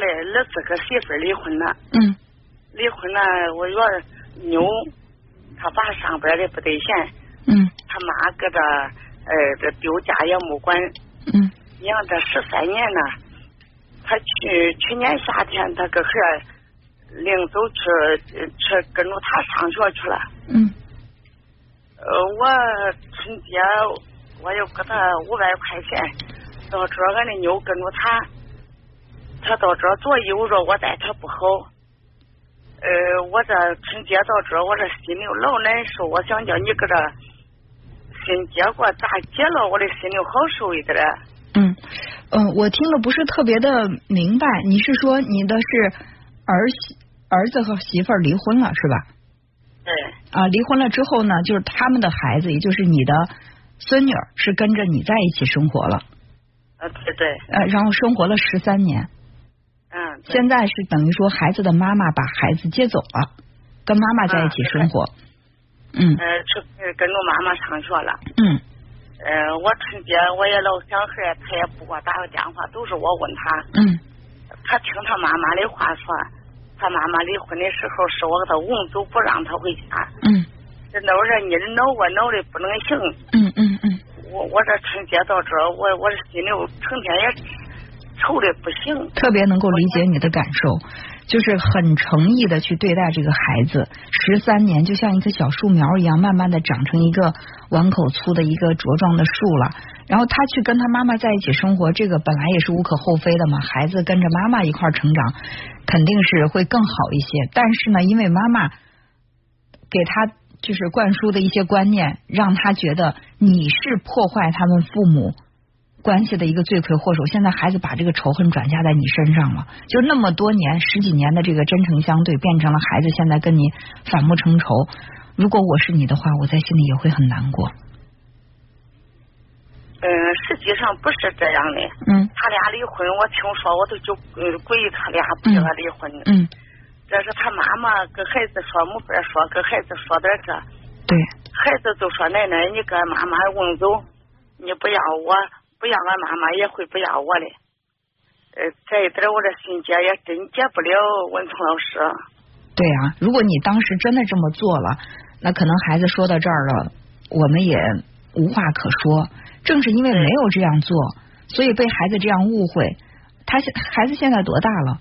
嘞，儿子和媳妇离婚了。嗯。离婚了，我约妞，他爸上班的不得闲。嗯。他妈搁这，呃，这丢家也没管。嗯。养这十三年了，他去去年夏天，他个孩领走去去跟着他上学去了。嗯。呃，我春节我又给他五百块钱，到这俺的妞跟着他，他到这做衣着，我待他不好。呃，我这春节到这，我这心里老难受。我想叫你搁这先结过，咋接了，我的心里好受一点。嗯嗯，我听了不是特别的明白。你是说你的是儿媳儿子和媳妇儿离婚了是吧？对。啊，离婚了之后呢，就是他们的孩子，也就是你的孙女儿，是跟着你在一起生活了。啊，对对。呃，然后生活了十三年。嗯。现在是等于说孩子的妈妈把孩子接走了，跟妈妈在一起生活。嗯。呃，去跟着妈妈上学了。嗯。呃，我春节我也老想孩，他也不给我打个电话，都是我问他。嗯。他听他妈妈的话说，他妈妈离婚的时候是我给他怄走，不让他回家。嗯。这那会儿你闹我闹的不能行。嗯嗯嗯。我我这春节到这，我我这心里成天也臭的不行。特别能够理解你的感受。就是很诚意的去对待这个孩子，十三年就像一棵小树苗一样，慢慢的长成一个碗口粗的一个茁壮的树了。然后他去跟他妈妈在一起生活，这个本来也是无可厚非的嘛。孩子跟着妈妈一块成长，肯定是会更好一些。但是呢，因为妈妈给他就是灌输的一些观念，让他觉得你是破坏他们父母。关系的一个罪魁祸首，现在孩子把这个仇恨转嫁在你身上了，就那么多年十几年的这个真诚相对，变成了孩子现在跟你反目成仇。如果我是你的话，我在心里也会很难过。嗯，实际上不是这样的。嗯。他俩离婚，我听说我都就故意他俩不让他离婚。嗯。这是他妈妈跟孩子说没法说，跟孩子说点这。对。孩子就说奶奶，你跟妈妈问走，你不要我。不要俺妈妈也会不要我的，呃，这一点我这心结也真结不了。文聪老师，对啊，如果你当时真的这么做了，那可能孩子说到这儿了，我们也无话可说。正是因为没有这样做，所以被孩子这样误会。他现孩子现在多大了？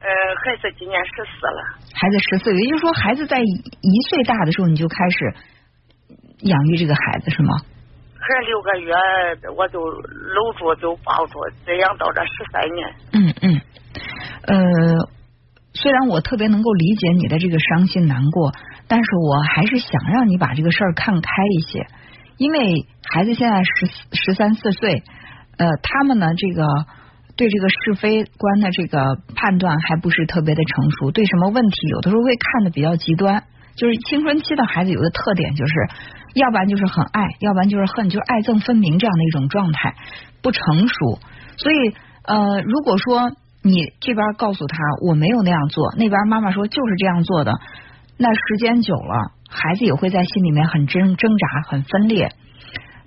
呃，孩子今年十四了。孩子十四，也就是说，孩子在一岁大的时候你就开始养育这个孩子是吗？孩六个月，我就搂住就抱住，这样到这十三年。嗯嗯，呃，虽然我特别能够理解你的这个伤心难过，但是我还是想让你把这个事儿看开一些，因为孩子现在十十三四岁，呃，他们呢这个对这个是非观的这个判断还不是特别的成熟，对什么问题有的时候会看的比较极端。就是青春期的孩子有个特点，就是要不然就是很爱，要不然就是恨，就是爱憎分明这样的一种状态，不成熟。所以呃，如果说你这边告诉他我没有那样做，那边妈妈说就是这样做的，那时间久了，孩子也会在心里面很挣挣扎，很分裂。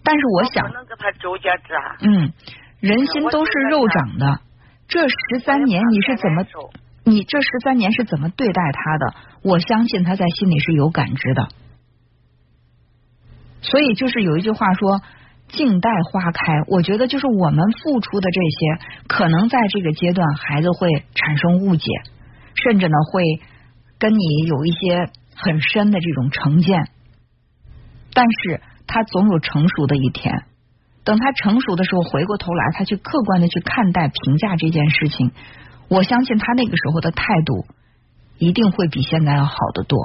但是我想，能跟他纠结着。嗯，人心都是肉长的，这十三年你是怎么？你这十三年是怎么对待他的？我相信他在心里是有感知的。所以就是有一句话说“静待花开”，我觉得就是我们付出的这些，可能在这个阶段孩子会产生误解，甚至呢会跟你有一些很深的这种成见。但是他总有成熟的一天，等他成熟的时候，回过头来，他去客观的去看待、评价这件事情。我相信他那个时候的态度一定会比现在要好得多。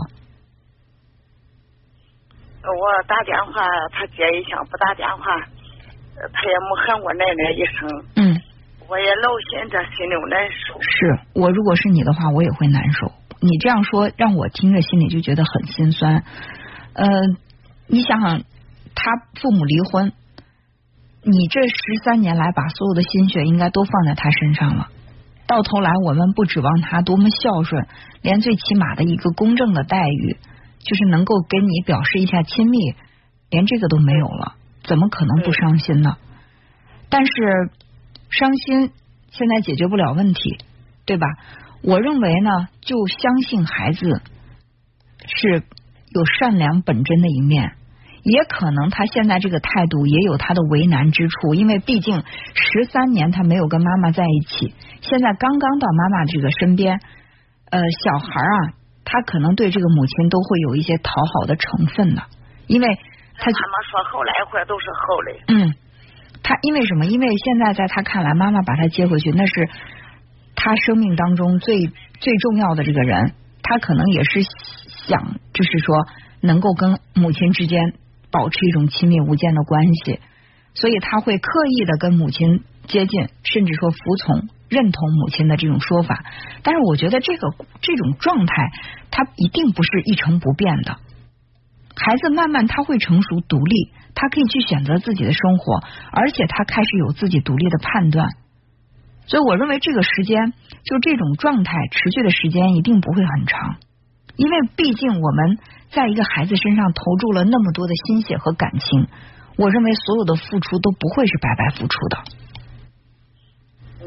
我打电话他接一下，不打电话他也没喊我奶奶一声。嗯。我也老心这心里难受。是我如果是你的话，我也会难受。你这样说让我听着心里就觉得很心酸。呃，你想想，他父母离婚，你这十三年来把所有的心血应该都放在他身上了。到头来，我们不指望他多么孝顺，连最起码的一个公正的待遇，就是能够跟你表示一下亲密，连这个都没有了，怎么可能不伤心呢？但是伤心现在解决不了问题，对吧？我认为呢，就相信孩子是有善良本真的一面，也可能他现在这个态度也有他的为难之处，因为毕竟十三年他没有跟妈妈在一起，现在刚刚到妈妈这个身边，呃，小孩啊，他可能对这个母亲都会有一些讨好的成分的，因为他妈妈说后来会都是后来。嗯，他因为什么？因为现在在他看来，妈妈把他接回去，那是。他生命当中最最重要的这个人，他可能也是想，就是说能够跟母亲之间保持一种亲密无间的关系，所以他会刻意的跟母亲接近，甚至说服从、认同母亲的这种说法。但是我觉得这个这种状态，他一定不是一成不变的。孩子慢慢他会成熟独立，他可以去选择自己的生活，而且他开始有自己独立的判断。所以我认为这个时间，就这种状态持续的时间一定不会很长，因为毕竟我们在一个孩子身上投注了那么多的心血和感情，我认为所有的付出都不会是白白付出的。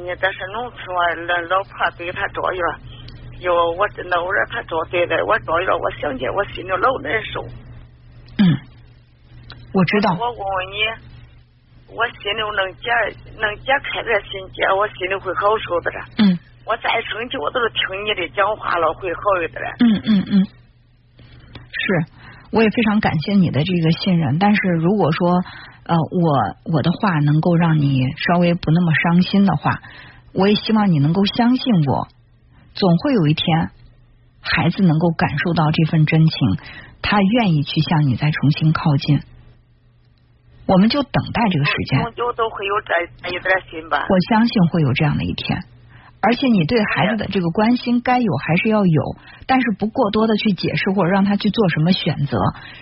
你这是农村老婆对他着院，哟，我他着对待我着院，我想起我心里老难受。嗯，我知道。我问问你。我心里能解能解开这心结，我心里会好受的了。嗯。我再生气，我都是听你的讲话了，会好一点。嗯嗯嗯。是，我也非常感谢你的这个信任。但是如果说呃，我我的话能够让你稍微不那么伤心的话，我也希望你能够相信我，总会有一天，孩子能够感受到这份真情，他愿意去向你再重新靠近。我们就等待这个时间，终究都会有这一点心吧。我相信会有这样的一天，而且你对孩子的这个关心该有还是要有，但是不过多的去解释或者让他去做什么选择，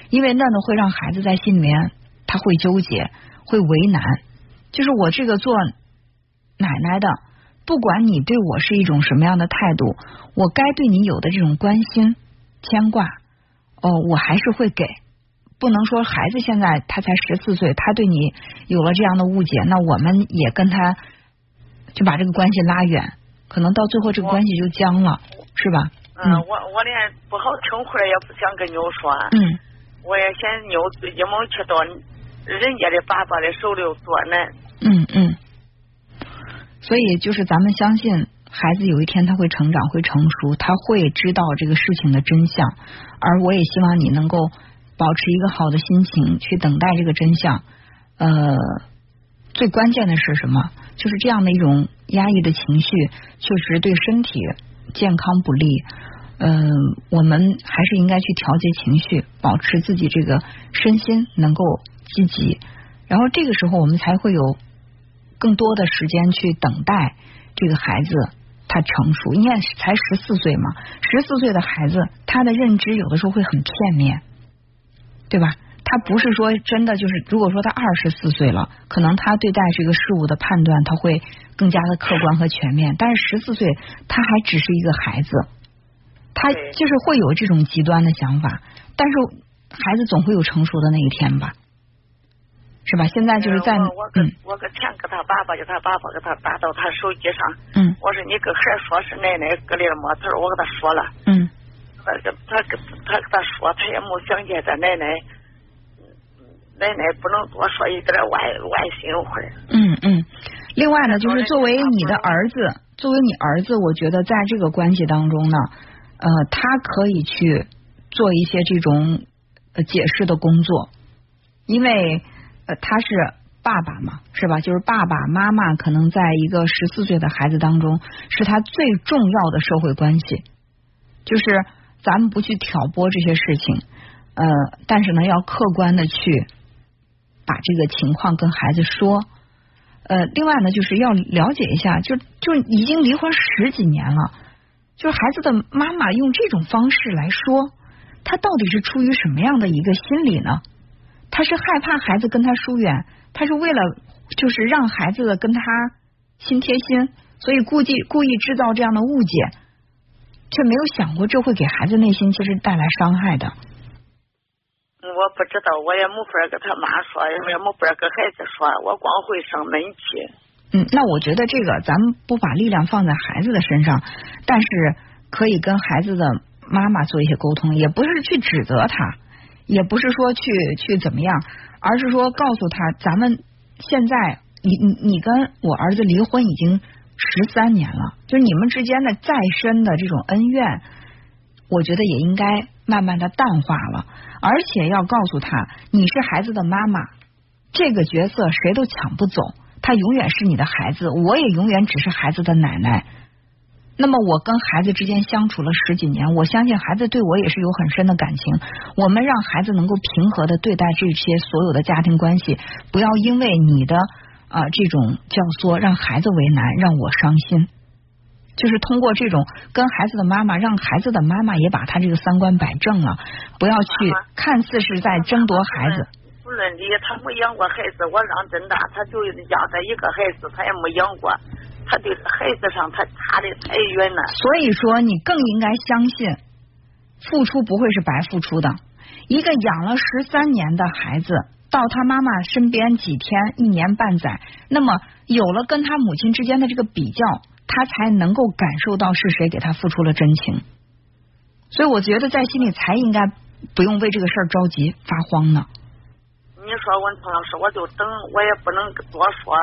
因为那呢会让孩子在心里面他会纠结，会为难。就是我这个做奶奶的，不管你对我是一种什么样的态度，我该对你有的这种关心牵挂，哦，我还是会给。不能说孩子现在他才十四岁，他对你有了这样的误解，那我们也跟他就把这个关系拉远，可能到最后这个关系就僵了，是吧？嗯，我我连不好听话也不想跟妞说。嗯。我也嫌妞一毛去到人家的爸爸的手里做难。嗯嗯。所以就是咱们相信孩子有一天他会成长会成熟，他会知道这个事情的真相，而我也希望你能够。保持一个好的心情去等待这个真相，呃，最关键的是什么？就是这样的一种压抑的情绪，确实对身体健康不利。嗯，我们还是应该去调节情绪，保持自己这个身心能够积极，然后这个时候我们才会有更多的时间去等待这个孩子他成熟。因为才十四岁嘛，十四岁的孩子他的认知有的时候会很片面。对吧？他不是说真的，就是如果说他二十四岁了，可能他对待这个事物的判断他会更加的客观和全面。但是十四岁他还只是一个孩子，他就是会有这种极端的想法。但是孩子总会有成熟的那一天吧，是吧？现在就是在我我我搁钱给他爸爸，叫他爸爸给他打到他手机上。嗯。我说你跟孩说是奶奶搁里没头，我给他说了。嗯。他跟他跟他跟他说，他也没想见他奶奶，奶奶不能多说一点外外心话。嗯嗯。另外呢，就是作为你的儿子，作为你儿子，我觉得在这个关系当中呢，呃，他可以去做一些这种解释的工作，因为呃他是爸爸嘛，是吧？就是爸爸妈妈可能在一个十四岁的孩子当中，是他最重要的社会关系，就是。咱们不去挑拨这些事情，呃，但是呢，要客观的去把这个情况跟孩子说。呃，另外呢，就是要了解一下，就就已经离婚十几年了，就是孩子的妈妈用这种方式来说，他到底是出于什么样的一个心理呢？他是害怕孩子跟他疏远，他是为了就是让孩子跟他心贴心，所以故意故意制造这样的误解。却没有想过这会给孩子内心其实带来伤害的。我不知道，我也没法跟他妈说，也没法跟孩子说，我光会生闷气。嗯，那我觉得这个咱们不把力量放在孩子的身上，但是可以跟孩子的妈妈做一些沟通，也不是去指责他，也不是说去去怎么样，而是说告诉他，咱们现在你你你跟我儿子离婚已经十三年了，就是你们之间的再深的这种恩怨，我觉得也应该慢慢的淡化了，而且要告诉他，你是孩子的妈妈，这个角色谁都抢不走。他永远是你的孩子，我也永远只是孩子的奶奶。那么我跟孩子之间相处了十几年，我相信孩子对我也是有很深的感情。我们让孩子能够平和的对待这些所有的家庭关系，不要因为你的啊这种教唆让孩子为难，让我伤心。就是通过这种跟孩子的妈妈，让孩子的妈妈也把他这个三观摆正了，不要去看似是在争夺孩子。不论理，他没养过孩子，我让真大，他就养他一个孩子，他也没养过，他对孩子上他差的太远了。所以说，你更应该相信，付出不会是白付出的。一个养了十三年的孩子，到他妈妈身边几天、一年半载，那么有了跟他母亲之间的这个比较，他才能够感受到是谁给他付出了真情。所以我觉得在心里才应该不用为这个事儿着急发慌呢。你说文聪老师，我就等，我也不能多说。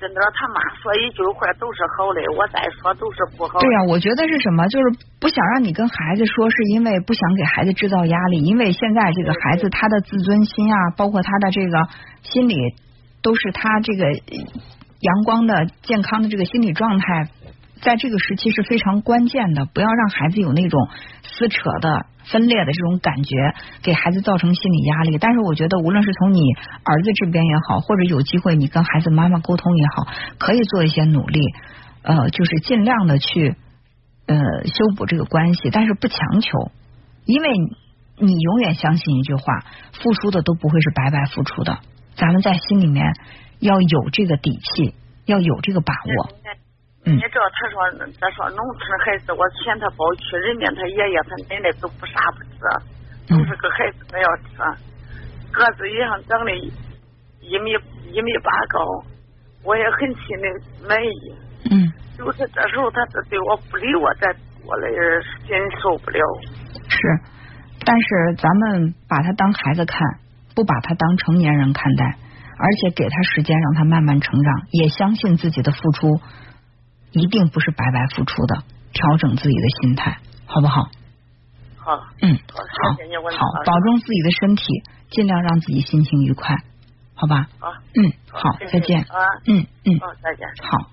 真的，他妈说一句话都是好的，我再说都是不好。对呀，我觉得是什么？就是不想让你跟孩子说，是因为不想给孩子制造压力。因为现在这个孩子他的自尊心啊，包括他的这个心理，都是他这个阳光的、健康的这个心理状态。在这个时期是非常关键的，不要让孩子有那种撕扯的、分裂的这种感觉，给孩子造成心理压力。但是我觉得，无论是从你儿子这边也好，或者有机会你跟孩子妈妈沟通也好，可以做一些努力，呃，就是尽量的去呃修补这个关系，但是不强求，因为你永远相信一句话：付出的都不会是白白付出的。咱们在心里面要有这个底气，要有这个把握。你知道，他说，他说农村孩子，我嫌他包去，人家他爷爷他奶奶都不啥不吃，都是个孩子他要吃，个子一样长得一米一米八高，我也很心里满意。嗯。就是这时候他这对我不理我，再我的心受不了。是，但是咱们把他当孩子看，不把他当成年人看待，而且给他时间让他慢慢成长，也相信自己的付出。一定不是白白付出的，调整自己的心态，好不好？好，嗯，好，好，保重自己的身体，尽量让自己心情愉快，好吧？好，嗯，好，再见，啊，嗯嗯，再见，好。